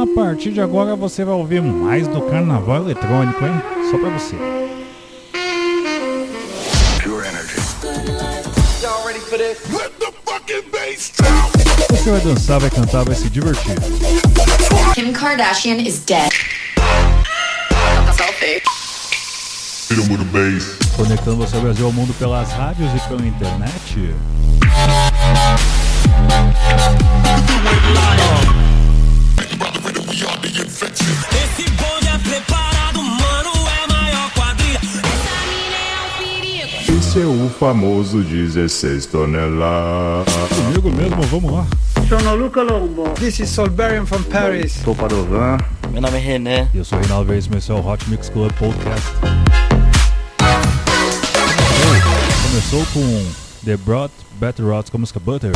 A partir de agora você vai ouvir mais do carnaval eletrônico, hein? Só pra você. Pure energy. Y'all ready for this? Let the fucking bass drop. Você vai dançar, vai cantar, vai se divertir. Kim Kardashian is dead. Conectando você ao Brasil ao mundo pelas rádios e pela internet. O famoso 16 toneladas. Comigo mesmo, vamos lá. Sono Luca Lombo. This is Solberian from Paris. Sou Padovan. Meu nome é René. Eu sou o Reinaldo Reis, esse é o Hot Mix Club Podcast. Começou com The Brought Better Rods com a música Butter.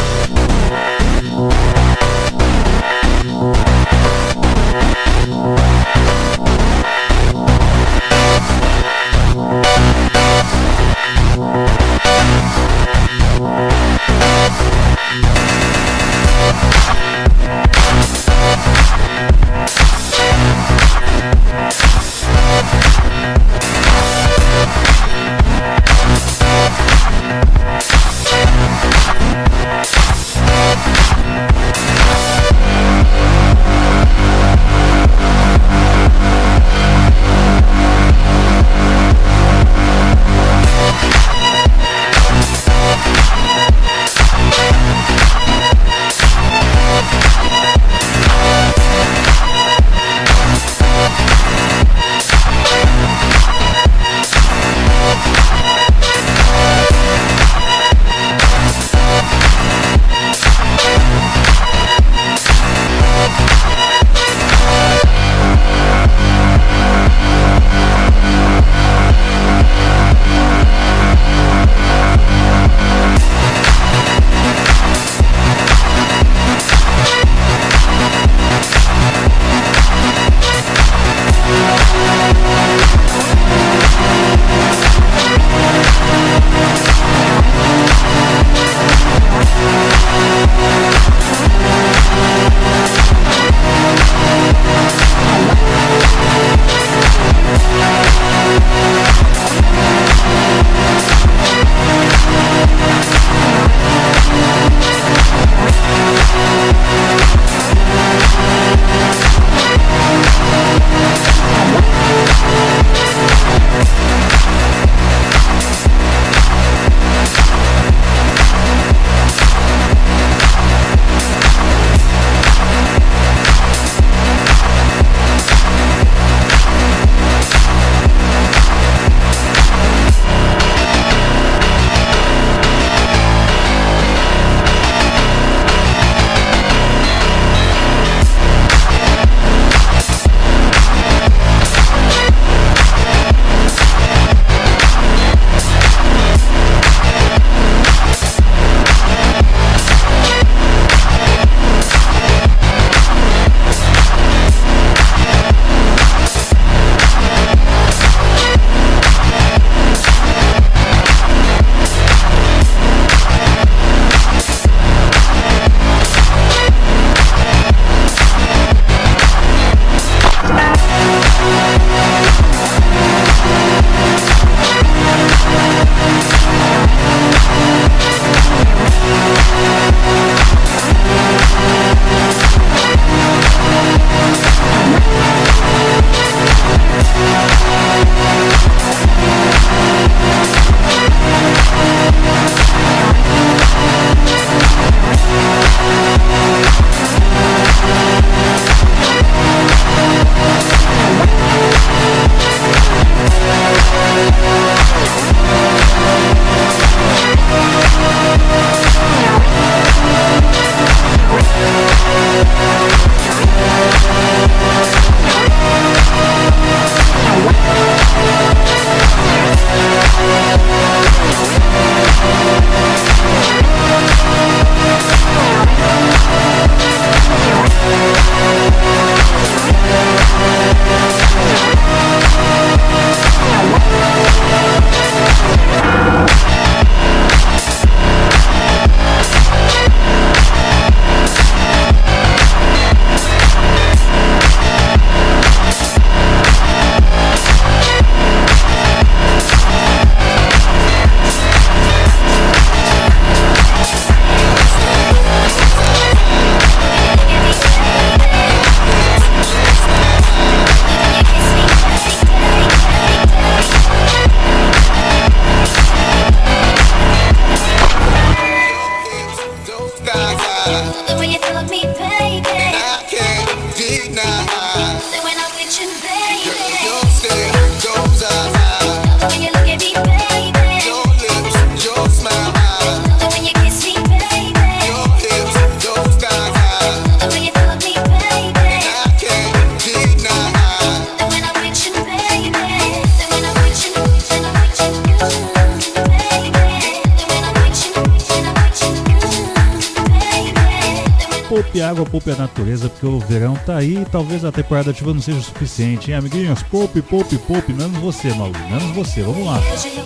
talvez a temporada ativa não seja o suficiente, hein, amiguinhos? Poupe, poupe, poupe, menos é você, Malu, menos é você. Vamos lá.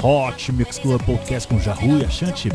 Hot Mix Club Podcast com Jahu e a Shanti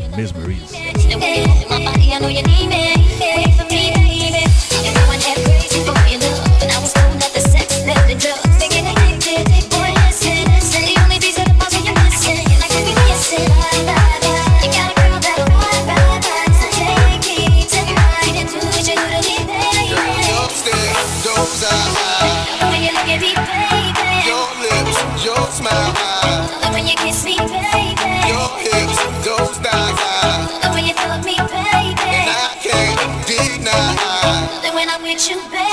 you, baby.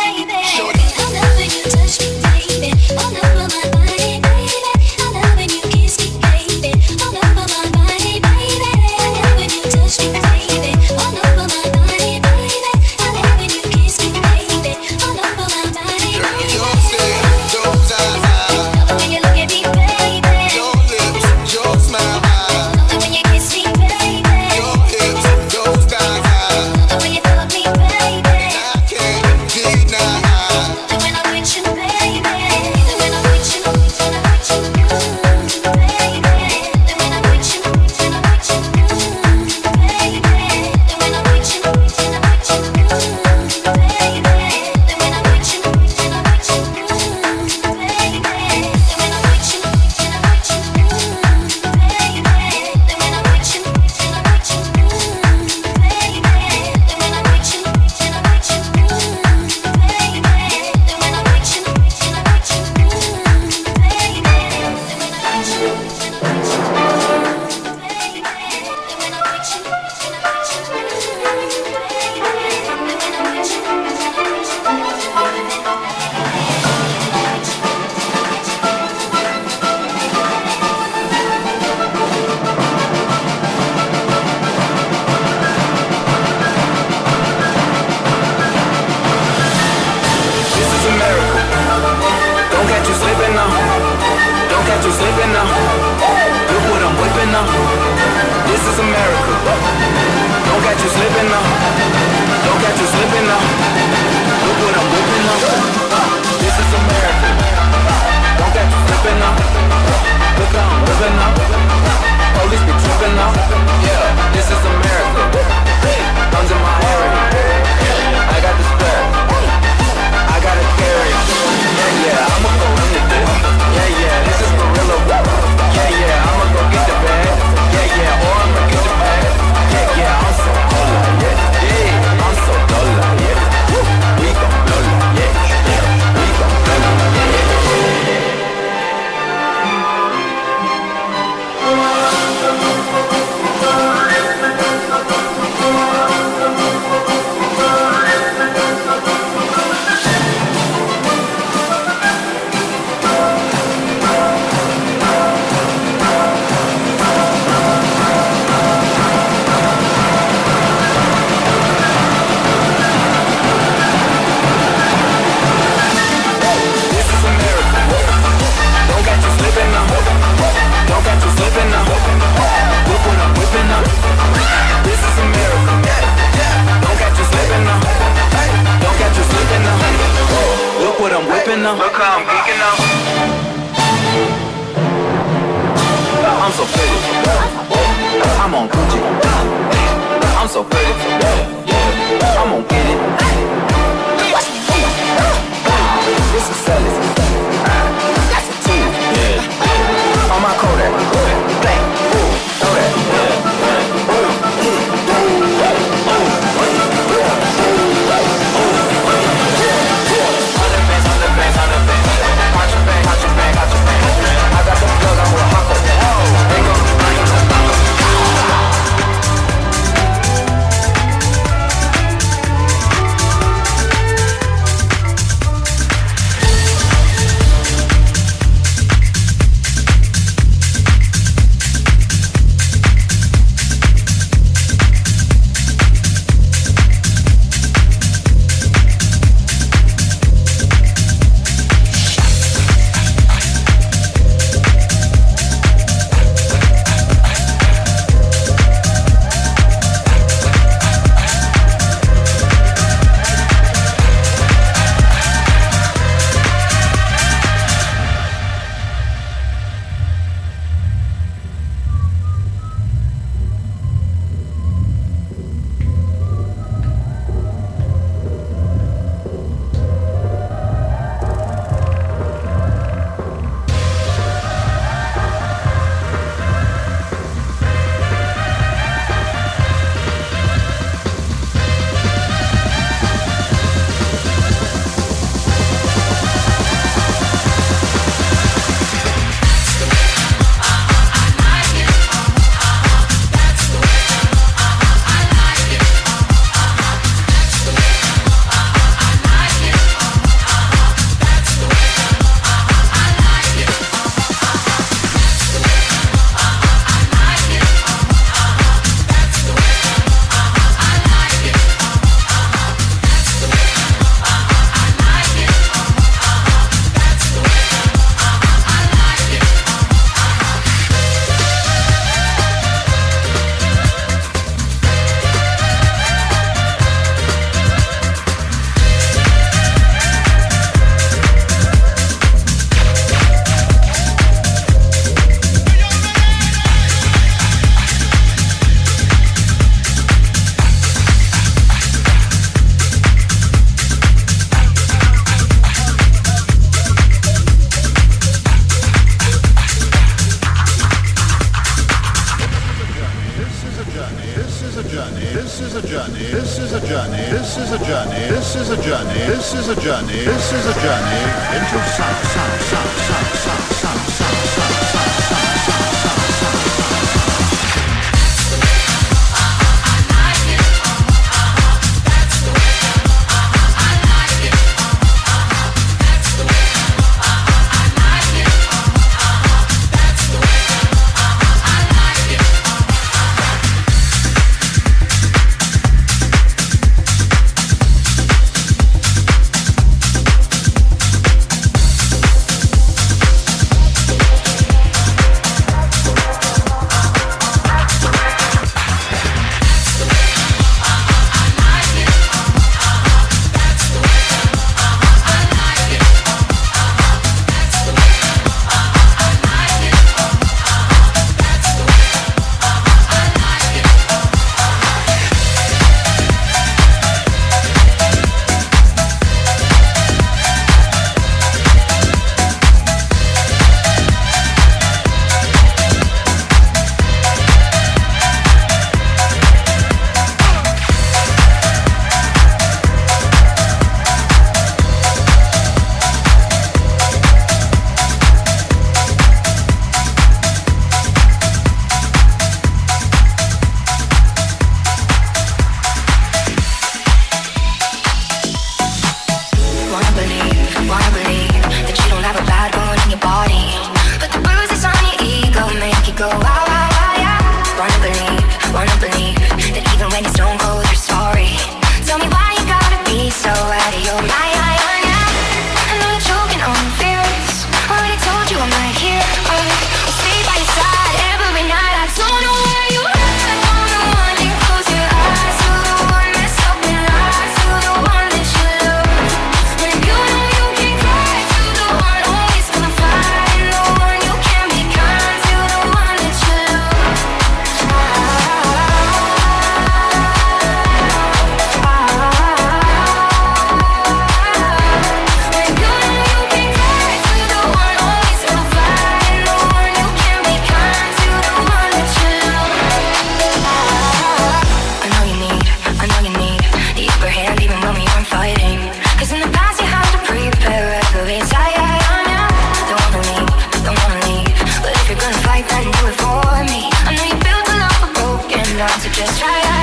to just try out.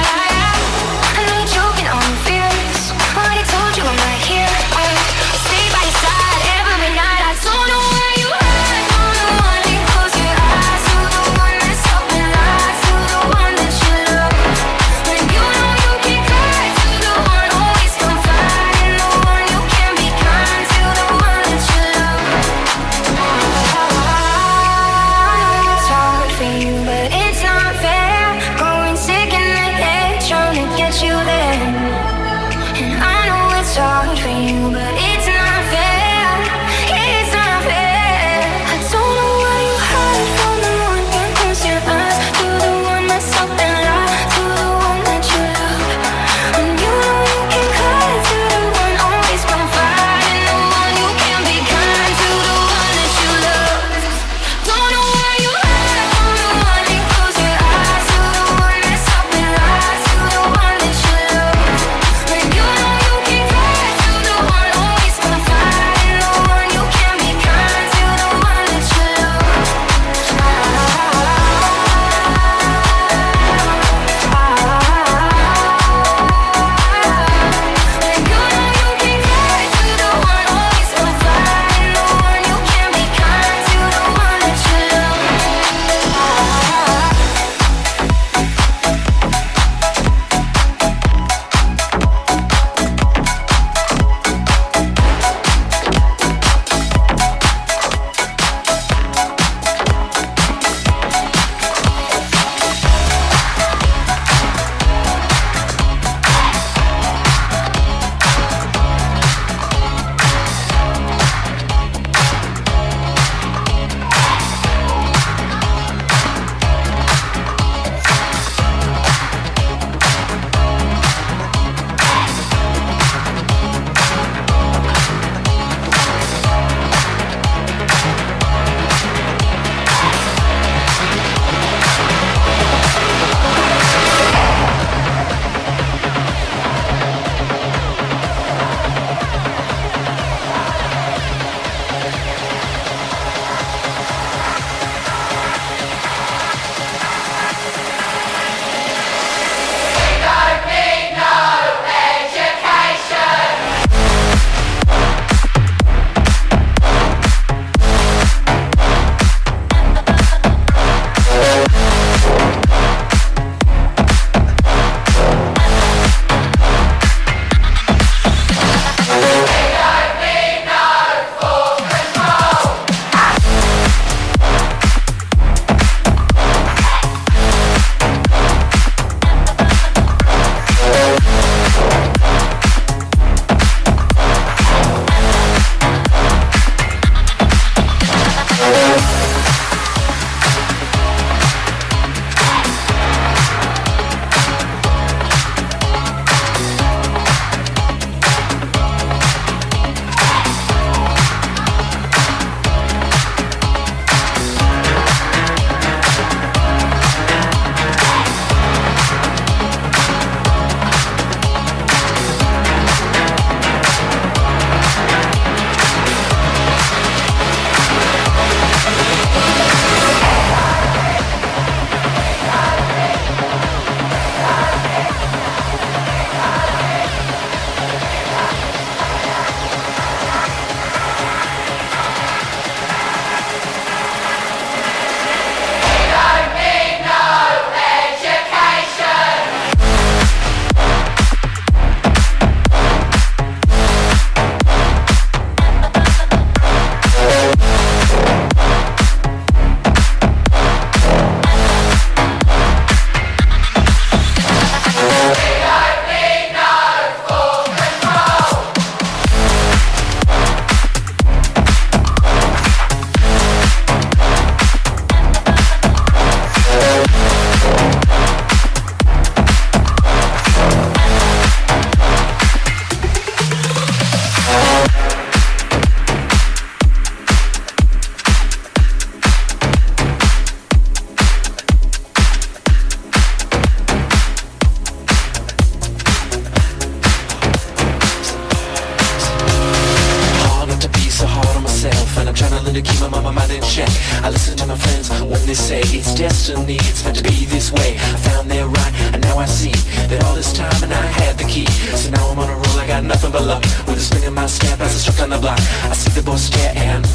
I see the stare and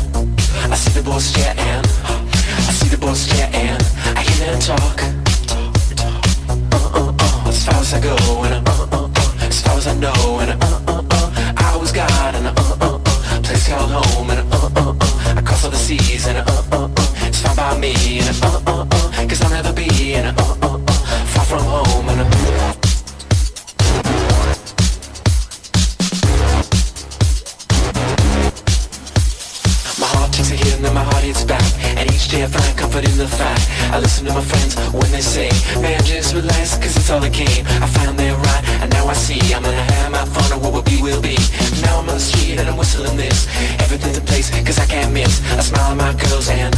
I see the stare and I see the stare and I hear them talk. Uh, uh, uh, as far as I go and uh, uh, uh, as far as I know and uh, uh, uh, I was God and uh, uh, uh, place called home and uh, uh, uh, I cross all the seas and uh, uh, uh, it's fine by me and uh, uh, uh, cause I'll never be and uh, uh, uh, far from home and uh, I find comfort in the fact. I listen to my friends when they say Man, just relax, cause it's all a game. I found they're right, and now I see. I'm gonna have my fun, and what will be, will be. Now I'm on the street and I'm whistling this. Everything's in place, cause I can't miss. I smile at my girls and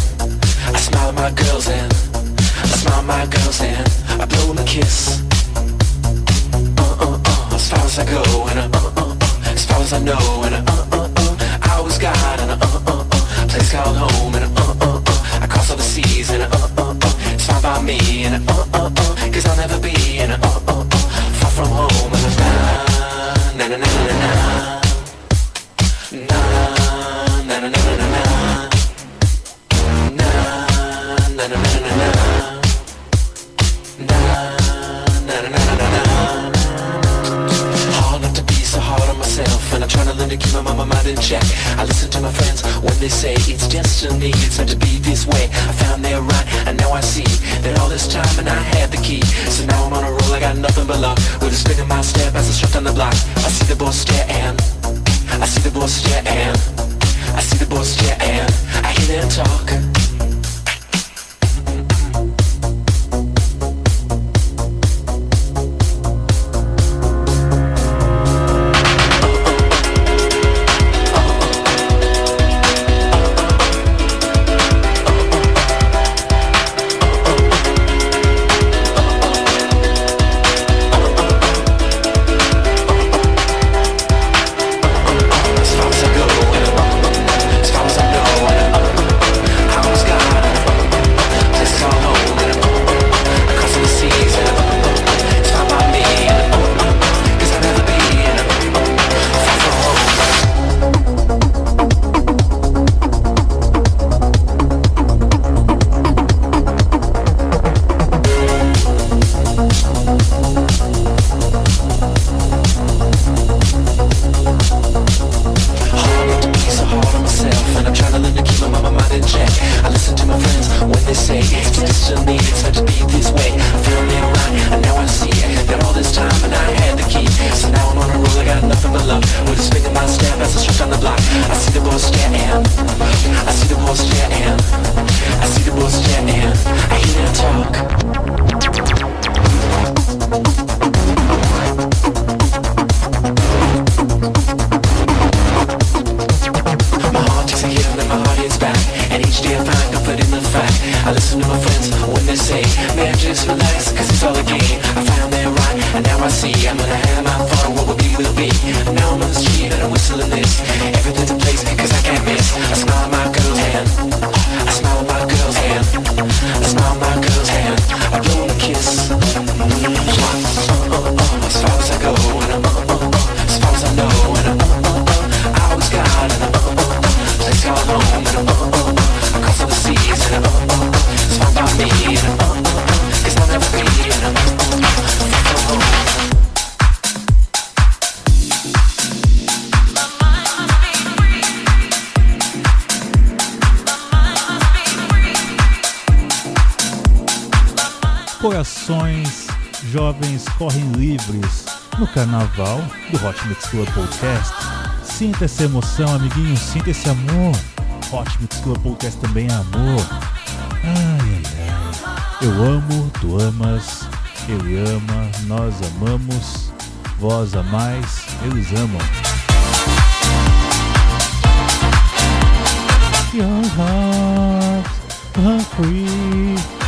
I smile at my girls and I smile at my girls and I blow them a kiss. Uh, uh, uh, As far as I go and uh, uh, uh, uh, As far as I know and uh, uh, uh, uh, I was God and uh, uh, uh, uh, Place called home and uh, uh, uh, I cross all the seas and uh, uh, uh, It's by me and uh, uh, uh, Cause I'll never be and uh, uh, uh, Far from home and uh, na na na na na Na to keep my mama mind in check. I listen to my friends when they say It's destiny, it's meant to be this way. I found they're right, and now I see That all this time and I had the key. So now I'm on a roll, I got nothing but luck. With a spin in my step as I struck down the block. I see the boys stare and I see the boys stare and I see the boys stare and I hear them talk carnaval do Hot Mix Club Podcast. Sinta essa emoção, amiguinho, sinta esse amor. Hot Mix Club Podcast também é amor. Ai, ai, ai. Eu amo, tu amas, ele ama, nós amamos, vós amais, eles amam. Your hearts are free.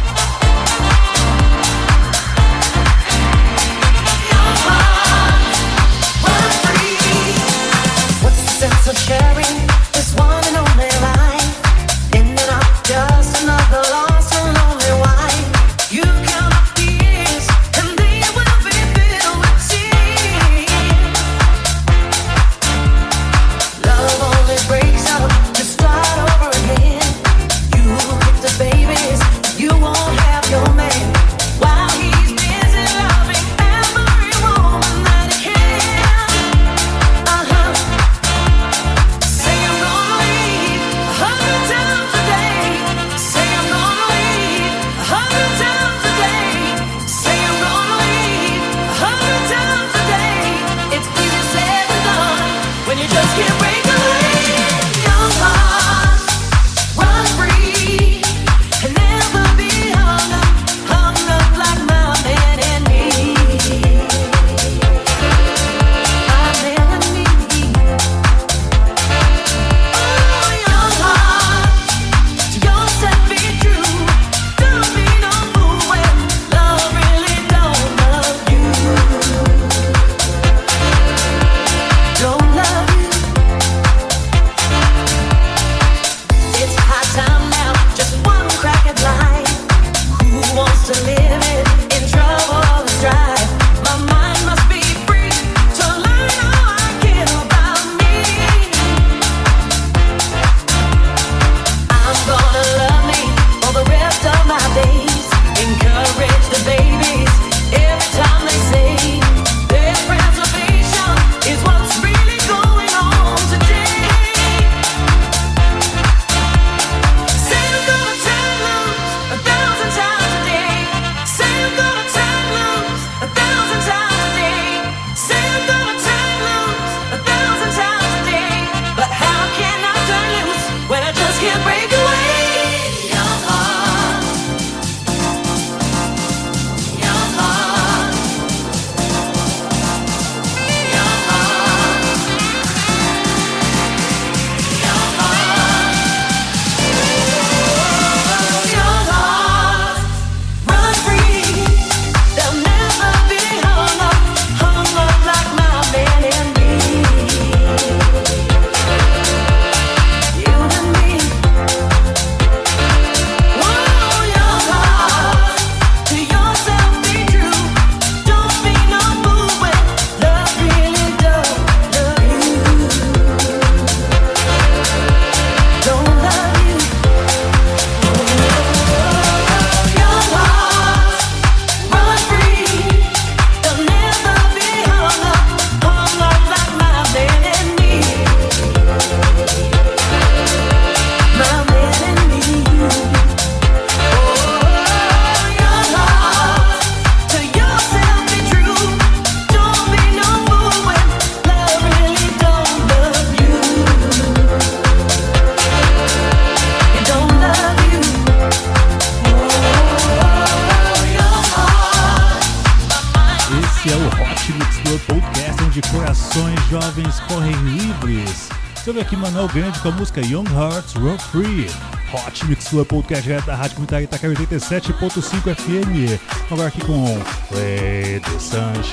Hearts Run Free. Hot Mix Club Podcast direto da Rádio Comunitária Itacara 87.5 FM. Agora aqui com the Sunshine.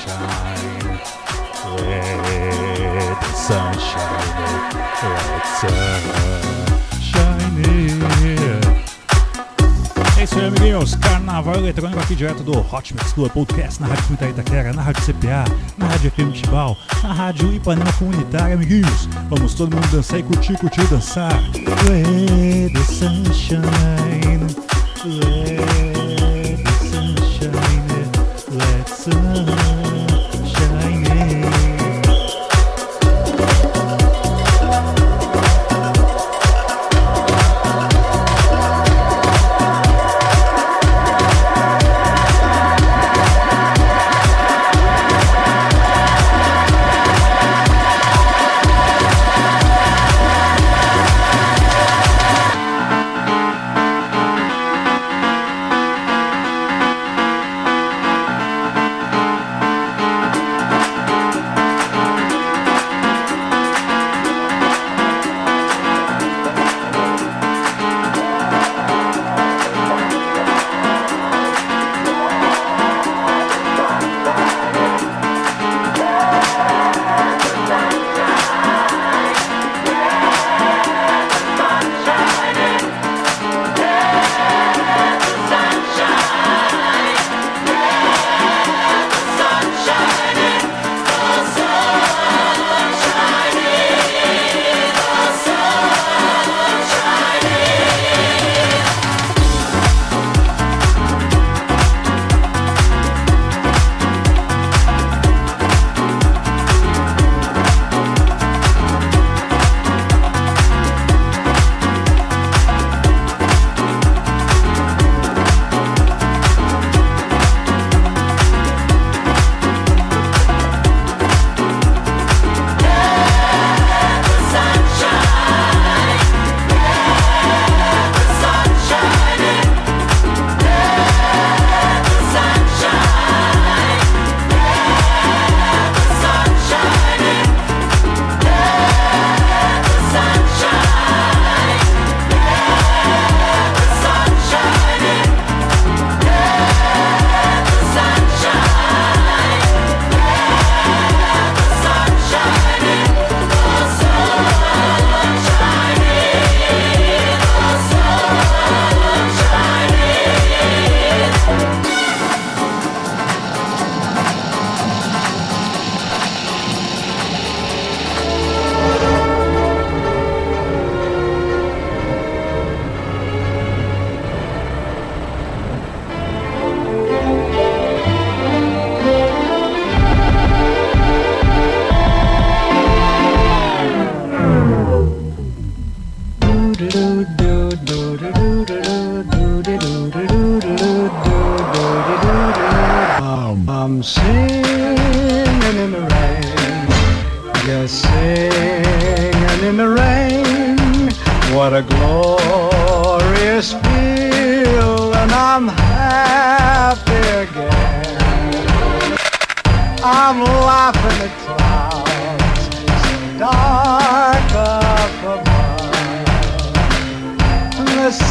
The Sunshine. Let Sunshine. Amiguinhos. Carnaval eletrônico aqui direto do Hot Mix Club Podcast na Rádio Comunitária Itaquera, na Rádio CPA, na Rádio FM Tibau, na Rádio Ipanema Comunitária, amiguinhos. Vamos todo mundo dançar e curtir, curtir, dançar. The sunshine,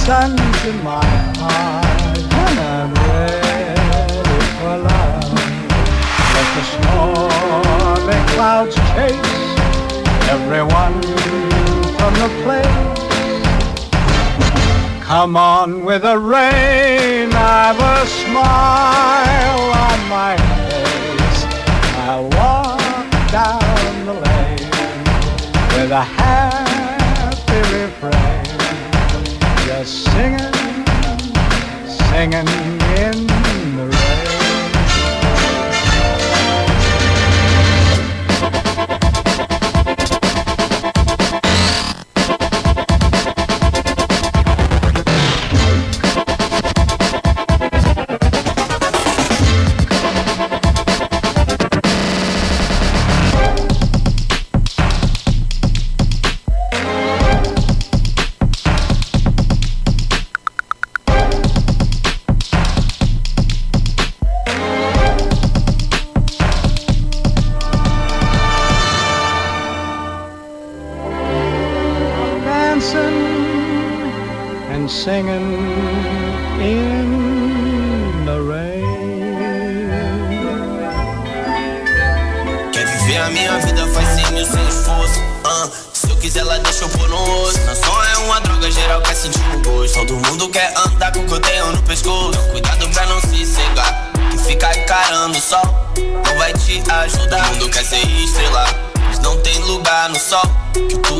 Sun's in my heart, and I'm ready for love. Let the stormy clouds chase everyone from the place. Come on with the rain, I've a smile on my face. I walk down the lane with a happy singing, singing in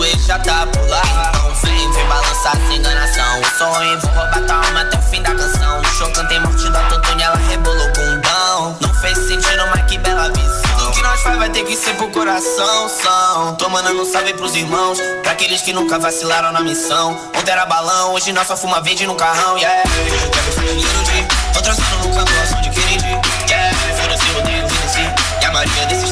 do já tá por lá. Então vem, vem balançar sem enganação. O sonho, é vou roubar tua alma até o fim da canção. Chocante show morte da Totônia, ela rebolou bundão. Não fez sentido, mas que bela visão. Tudo que nós faz vai ter que ser pro coração, são. Tô mandando um salve pros irmãos, pra aqueles que nunca vacilaram na missão. Ontem era balão, hoje nós só fuma verde no carrão, yeah. De Tô trazendo no canto ação de Kennedy, yeah. Foda-se, eu odeio o e a maioria desses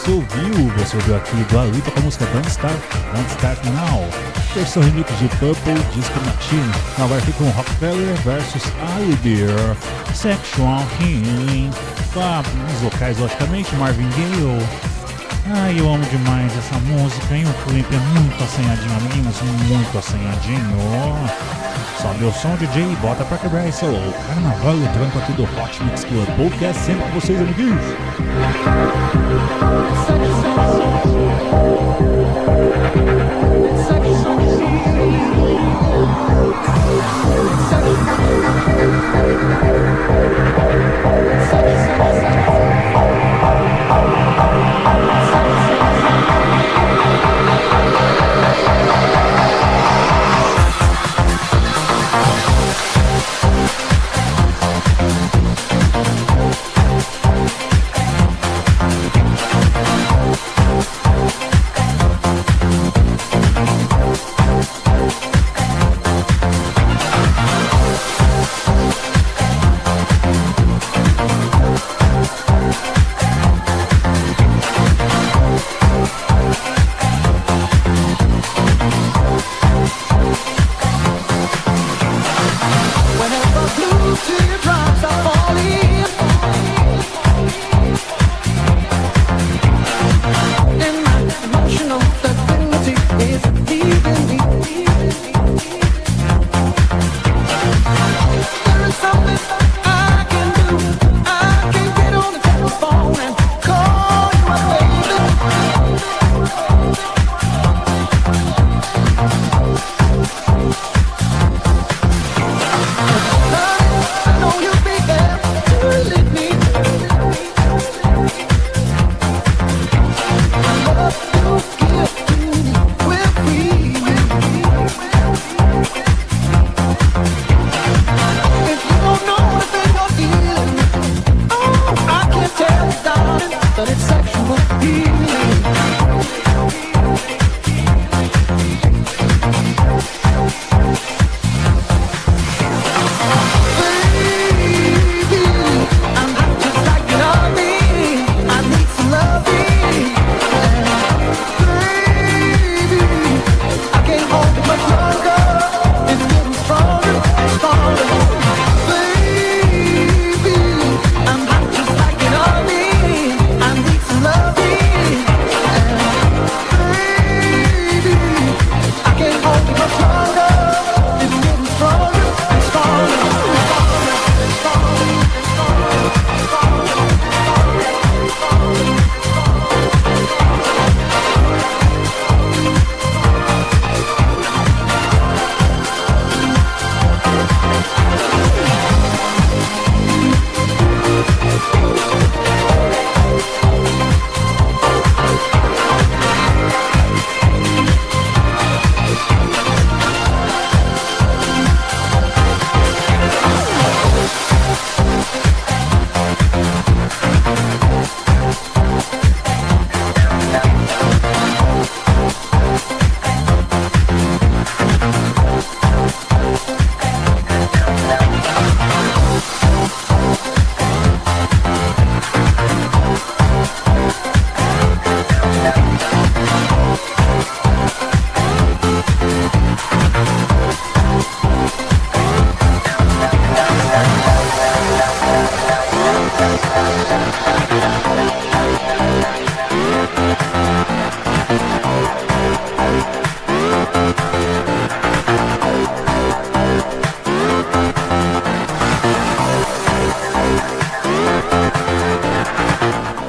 você ouviu, você ouviu aqui do Alipa com a música Don't Start, Don't Start Now, versão remix de Purple Disco Machine, vai aqui com Rockefeller versus Alibeer, Sexual Healing, com os vocais logicamente, Marvin Gaye. Ai, eu amo demais essa música, hein? O clipe é muito assanhadinho, amiguinhos, muito assanhadinho. Sobe o som, DJ, bota pra quebrar esse o carnaval e o tranco aqui do Hot Mix Club Podcast, sempre com vocês, amiguinhos.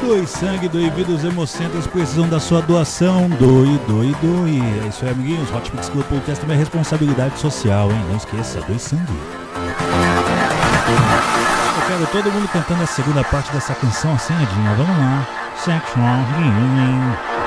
Dois sangue, doe vida, os hemocentros precisam da sua doação. Doe, doe, doe. É isso aí, amiguinhos. Hot Mix Club Podcast também é responsabilidade social, hein? Não esqueça, doe sangue quero todo mundo cantando a segunda parte dessa canção assim, Edinho. Vamos lá. Section.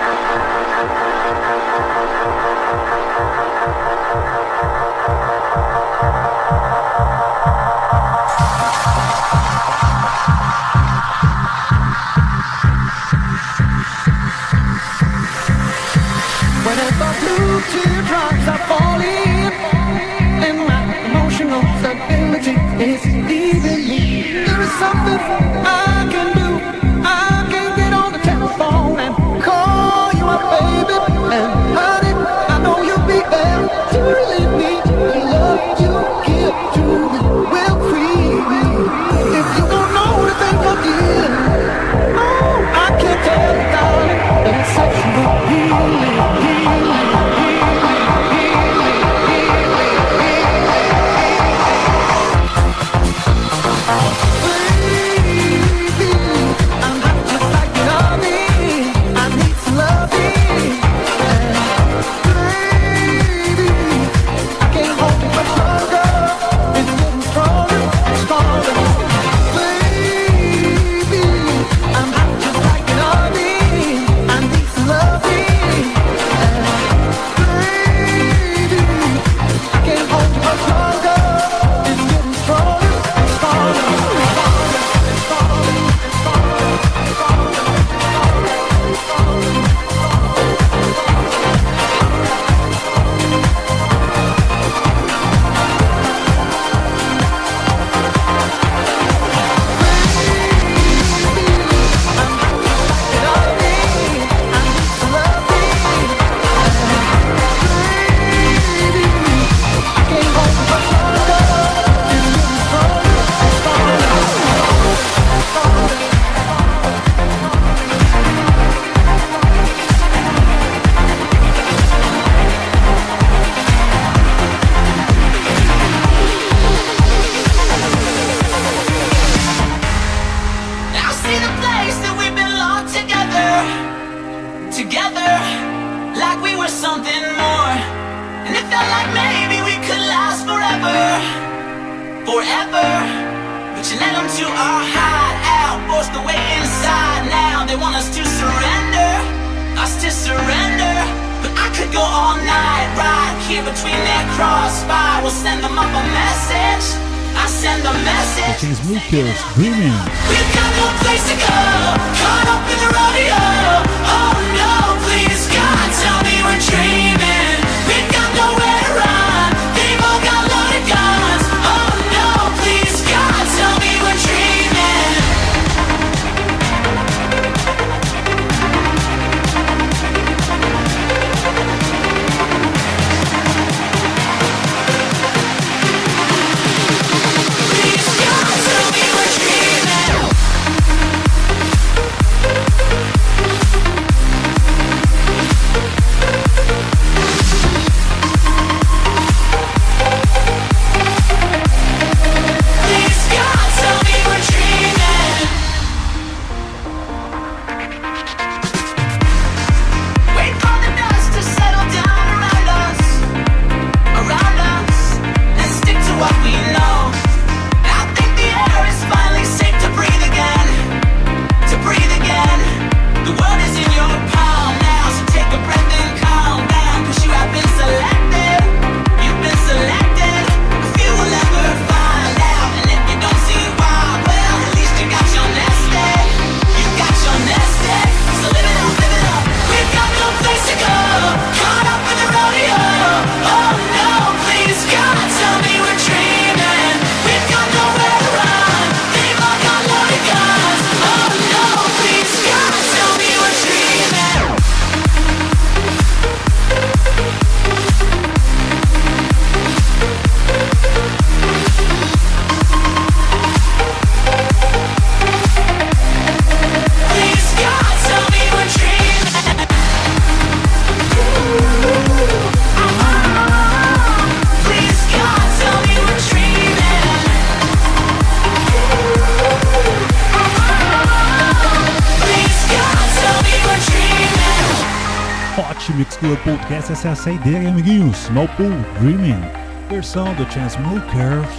Club Podcast. Essa é a saideira, hein, amiguinhos. Small Pool Dreaming, versão do Chance Smokers.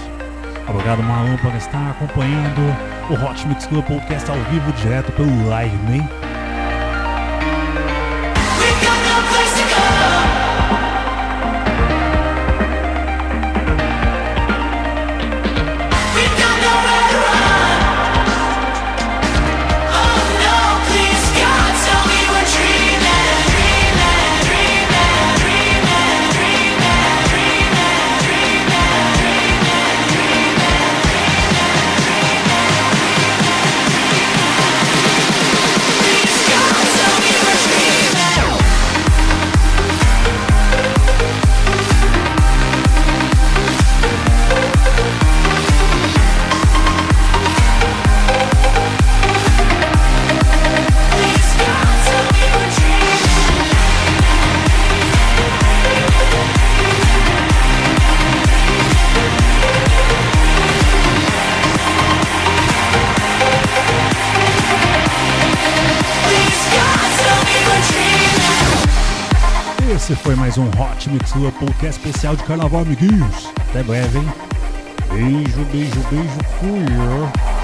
Obrigado, Marlon, por estar acompanhando o Hot Mix Club Podcast ao vivo, direto pelo Live Man. Mais um Hot Mix Club Podcast especial de carnaval, amiguinhos. Até breve, hein? Beijo, beijo, beijo. Fui.